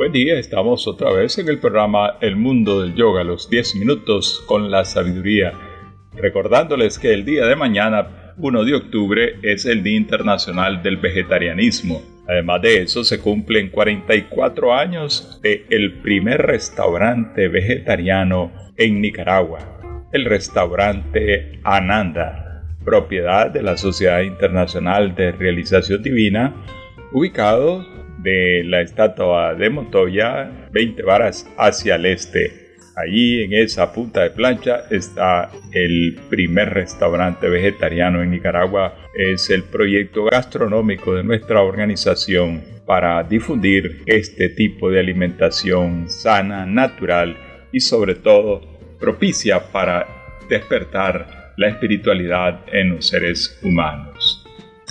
Buen día, estamos otra vez en el programa El Mundo del Yoga, los 10 minutos con la sabiduría. Recordándoles que el día de mañana, 1 de octubre, es el Día Internacional del Vegetarianismo. Además de eso, se cumplen 44 años de el primer restaurante vegetariano en Nicaragua, el restaurante Ananda, propiedad de la Sociedad Internacional de Realización Divina, ubicado de la estatua de Montoya, 20 varas hacia el este. Allí en esa punta de plancha está el primer restaurante vegetariano en Nicaragua. Es el proyecto gastronómico de nuestra organización para difundir este tipo de alimentación sana, natural y sobre todo propicia para despertar la espiritualidad en los seres humanos.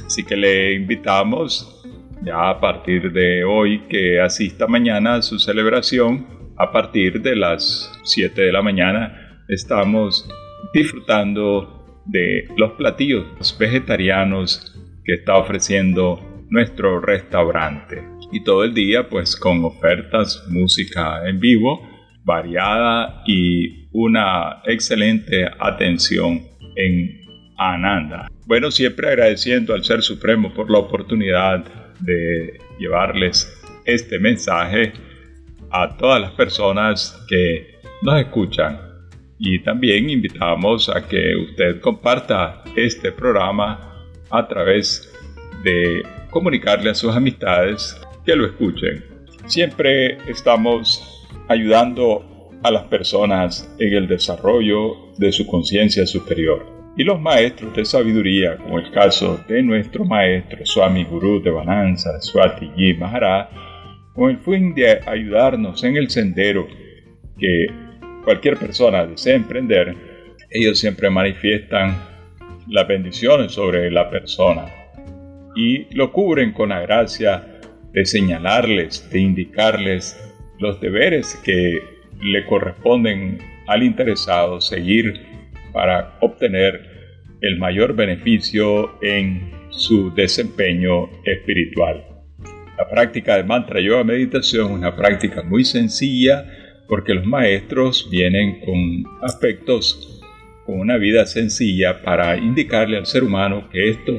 Así que le invitamos ya a partir de hoy que asista mañana a su celebración, a partir de las 7 de la mañana, estamos disfrutando de los platillos vegetarianos que está ofreciendo nuestro restaurante. Y todo el día pues con ofertas, música en vivo, variada y una excelente atención en Ananda. Bueno, siempre agradeciendo al Ser Supremo por la oportunidad de llevarles este mensaje a todas las personas que nos escuchan. Y también invitamos a que usted comparta este programa a través de comunicarle a sus amistades que lo escuchen. Siempre estamos ayudando a las personas en el desarrollo de su conciencia superior y los maestros de sabiduría, como el caso de nuestro maestro Swami Guru de Bananza, Swati Ji Maharaj, con el fin de ayudarnos en el sendero que cualquier persona desea emprender, ellos siempre manifiestan las bendiciones sobre la persona y lo cubren con la gracia de señalarles, de indicarles los deberes que le corresponden al interesado seguir para obtener el mayor beneficio en su desempeño espiritual. La práctica de mantra yoga meditación es una práctica muy sencilla porque los maestros vienen con aspectos, con una vida sencilla para indicarle al ser humano que esto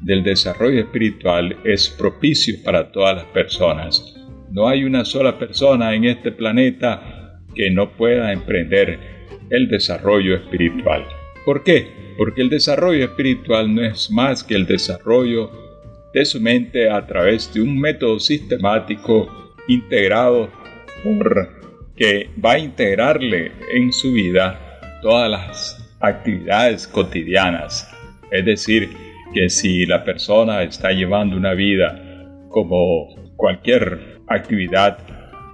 del desarrollo espiritual es propicio para todas las personas. No hay una sola persona en este planeta que no pueda emprender el desarrollo espiritual. ¿Por qué? Porque el desarrollo espiritual no es más que el desarrollo de su mente a través de un método sistemático integrado que va a integrarle en su vida todas las actividades cotidianas. Es decir, que si la persona está llevando una vida como cualquier actividad,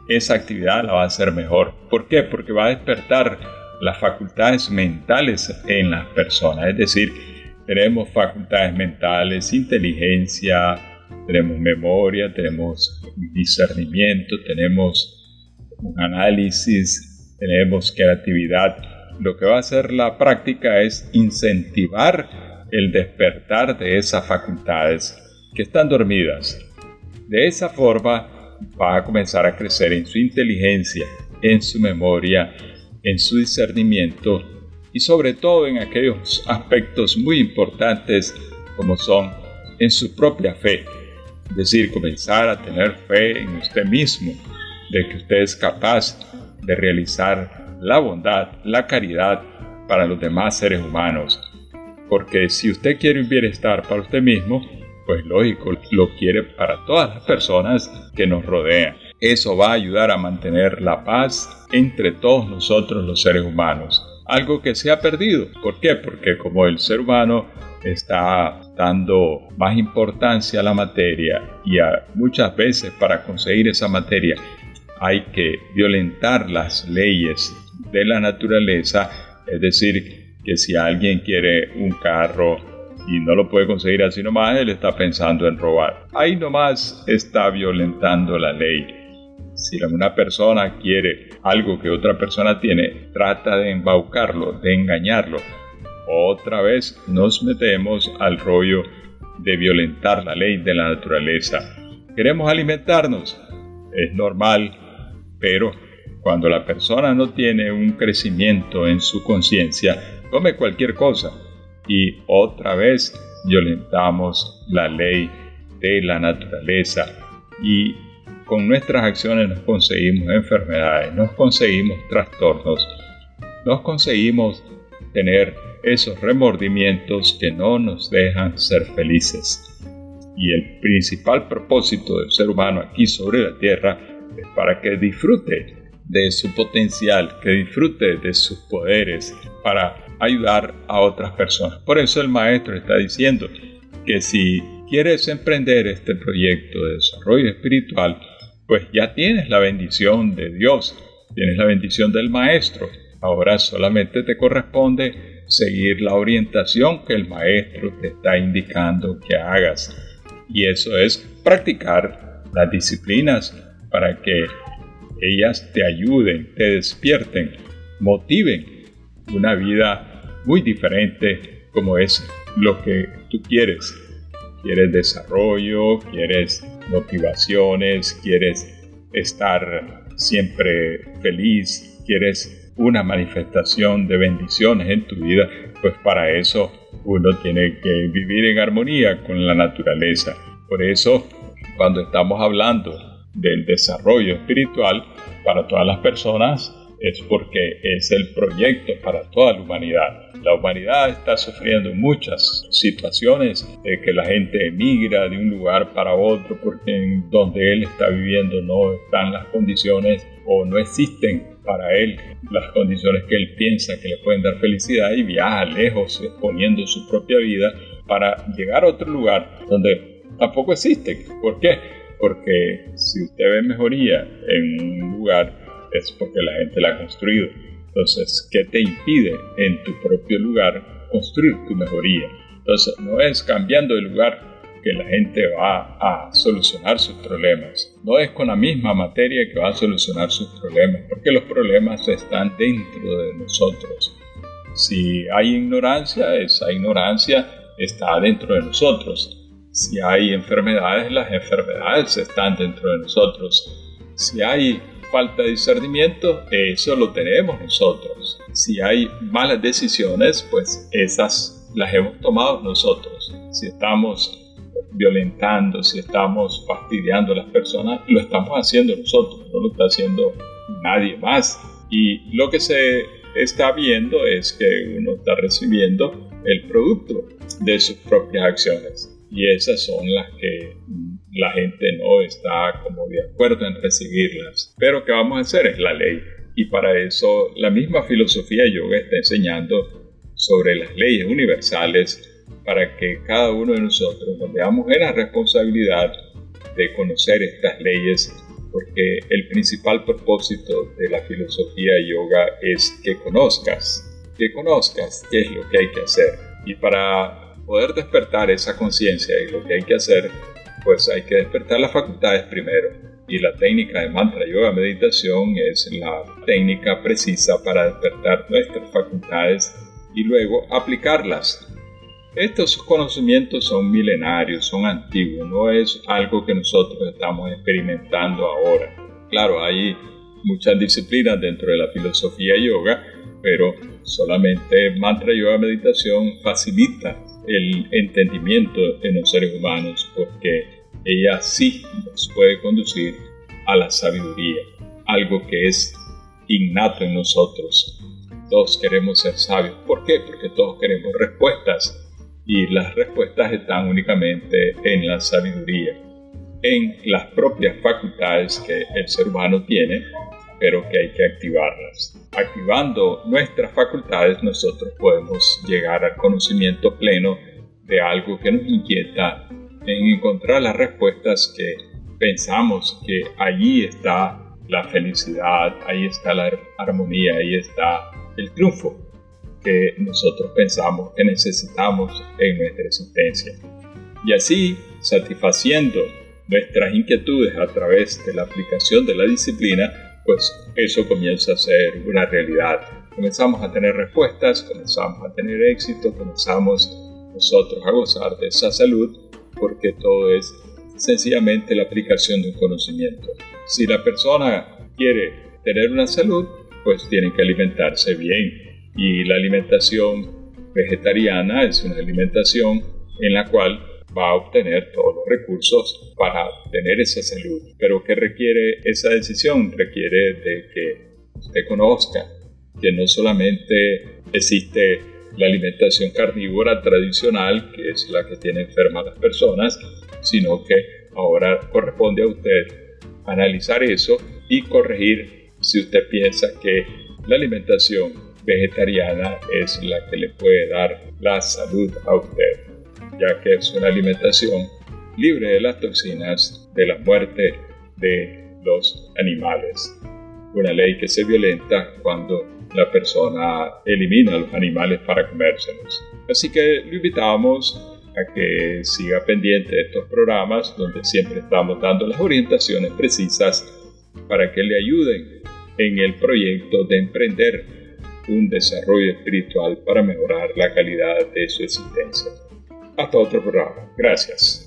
esa actividad la va a hacer mejor. ¿Por qué? Porque va a despertar las facultades mentales en las personas. Es decir, tenemos facultades mentales, inteligencia, tenemos memoria, tenemos discernimiento, tenemos un análisis, tenemos creatividad. Lo que va a hacer la práctica es incentivar el despertar de esas facultades que están dormidas. De esa forma va a comenzar a crecer en su inteligencia, en su memoria, en su discernimiento y sobre todo en aquellos aspectos muy importantes como son en su propia fe. Es decir, comenzar a tener fe en usted mismo, de que usted es capaz de realizar la bondad, la caridad para los demás seres humanos. Porque si usted quiere un bienestar para usted mismo, pues lógico, lo quiere para todas las personas que nos rodean. Eso va a ayudar a mantener la paz entre todos nosotros los seres humanos. Algo que se ha perdido. ¿Por qué? Porque como el ser humano está dando más importancia a la materia y muchas veces para conseguir esa materia hay que violentar las leyes de la naturaleza, es decir, que si alguien quiere un carro y no lo puede conseguir así nomás, él está pensando en robar. Ahí nomás está violentando la ley. Si una persona quiere algo que otra persona tiene, trata de embaucarlo, de engañarlo. Otra vez nos metemos al rollo de violentar la ley de la naturaleza. Queremos alimentarnos. es normal, pero cuando la persona no tiene un crecimiento en su conciencia, come cualquier cosa y otra vez violentamos la ley de la naturaleza y con nuestras acciones nos conseguimos enfermedades, nos conseguimos trastornos, nos conseguimos tener esos remordimientos que no nos dejan ser felices. Y el principal propósito del ser humano aquí sobre la tierra es para que disfrute de su potencial, que disfrute de sus poderes para ayudar a otras personas. Por eso el maestro está diciendo que si quieres emprender este proyecto de desarrollo espiritual, pues ya tienes la bendición de Dios, tienes la bendición del maestro. Ahora solamente te corresponde seguir la orientación que el maestro te está indicando que hagas. Y eso es practicar las disciplinas para que ellas te ayuden, te despierten, motiven una vida muy diferente como es lo que tú quieres. Quieres desarrollo, quieres motivaciones, quieres estar siempre feliz, quieres una manifestación de bendiciones en tu vida, pues para eso uno tiene que vivir en armonía con la naturaleza. Por eso, cuando estamos hablando del desarrollo espiritual para todas las personas, es porque es el proyecto para toda la humanidad. La humanidad está sufriendo muchas situaciones de que la gente emigra de un lugar para otro porque en donde él está viviendo no están las condiciones o no existen para él las condiciones que él piensa que le pueden dar felicidad y viaja lejos exponiendo su propia vida para llegar a otro lugar donde tampoco existe. ¿Por qué? Porque si usted ve mejoría en un lugar es porque la gente la ha construido. Entonces, ¿qué te impide en tu propio lugar construir tu mejoría? Entonces, no es cambiando de lugar que la gente va a solucionar sus problemas. No es con la misma materia que va a solucionar sus problemas, porque los problemas están dentro de nosotros. Si hay ignorancia, esa ignorancia está dentro de nosotros. Si hay enfermedades, las enfermedades están dentro de nosotros. Si hay falta de discernimiento, eso lo tenemos nosotros. Si hay malas decisiones, pues esas las hemos tomado nosotros. Si estamos violentando, si estamos fastidiando a las personas, lo estamos haciendo nosotros, no lo está haciendo nadie más. Y lo que se está viendo es que uno está recibiendo el producto de sus propias acciones. Y esas son las que la gente no está como de acuerdo en recibirlas. Pero ¿qué vamos a hacer? Es la ley. Y para eso la misma filosofía yoga está enseñando sobre las leyes universales para que cada uno de nosotros nos veamos en la responsabilidad de conocer estas leyes porque el principal propósito de la filosofía yoga es que conozcas, que conozcas qué es lo que hay que hacer. Y para poder despertar esa conciencia y lo que hay que hacer, pues hay que despertar las facultades primero. Y la técnica de mantra yoga meditación es la técnica precisa para despertar nuestras facultades y luego aplicarlas. Estos conocimientos son milenarios, son antiguos, no es algo que nosotros estamos experimentando ahora. Claro, hay muchas disciplinas dentro de la filosofía yoga, pero solamente mantra yoga meditación facilita el entendimiento en los seres humanos porque ella sí nos puede conducir a la sabiduría, algo que es innato en nosotros. Todos queremos ser sabios. ¿Por qué? Porque todos queremos respuestas y las respuestas están únicamente en la sabiduría, en las propias facultades que el ser humano tiene, pero que hay que activarlas. Activando nuestras facultades nosotros podemos llegar al conocimiento pleno de algo que nos inquieta en encontrar las respuestas que pensamos que allí está la felicidad, ahí está la armonía, ahí está el triunfo que nosotros pensamos que necesitamos en nuestra existencia. Y así, satisfaciendo nuestras inquietudes a través de la aplicación de la disciplina, pues eso comienza a ser una realidad. Comenzamos a tener respuestas, comenzamos a tener éxito, comenzamos nosotros a gozar de esa salud porque todo es sencillamente la aplicación de un conocimiento. Si la persona quiere tener una salud, pues tiene que alimentarse bien. Y la alimentación vegetariana es una alimentación en la cual va a obtener todos los recursos para tener esa salud. Pero ¿qué requiere esa decisión? Requiere de que usted conozca que no solamente existe la alimentación carnívora tradicional, que es la que tiene enfermas las personas, sino que ahora corresponde a usted analizar eso y corregir si usted piensa que la alimentación vegetariana es la que le puede dar la salud a usted, ya que es una alimentación libre de las toxinas de la muerte de los animales. Una ley que se violenta cuando la persona elimina los animales para comérselos. Así que lo invitamos a que siga pendiente de estos programas donde siempre estamos dando las orientaciones precisas para que le ayuden en el proyecto de emprender un desarrollo espiritual para mejorar la calidad de su existencia. Hasta otro programa. Gracias.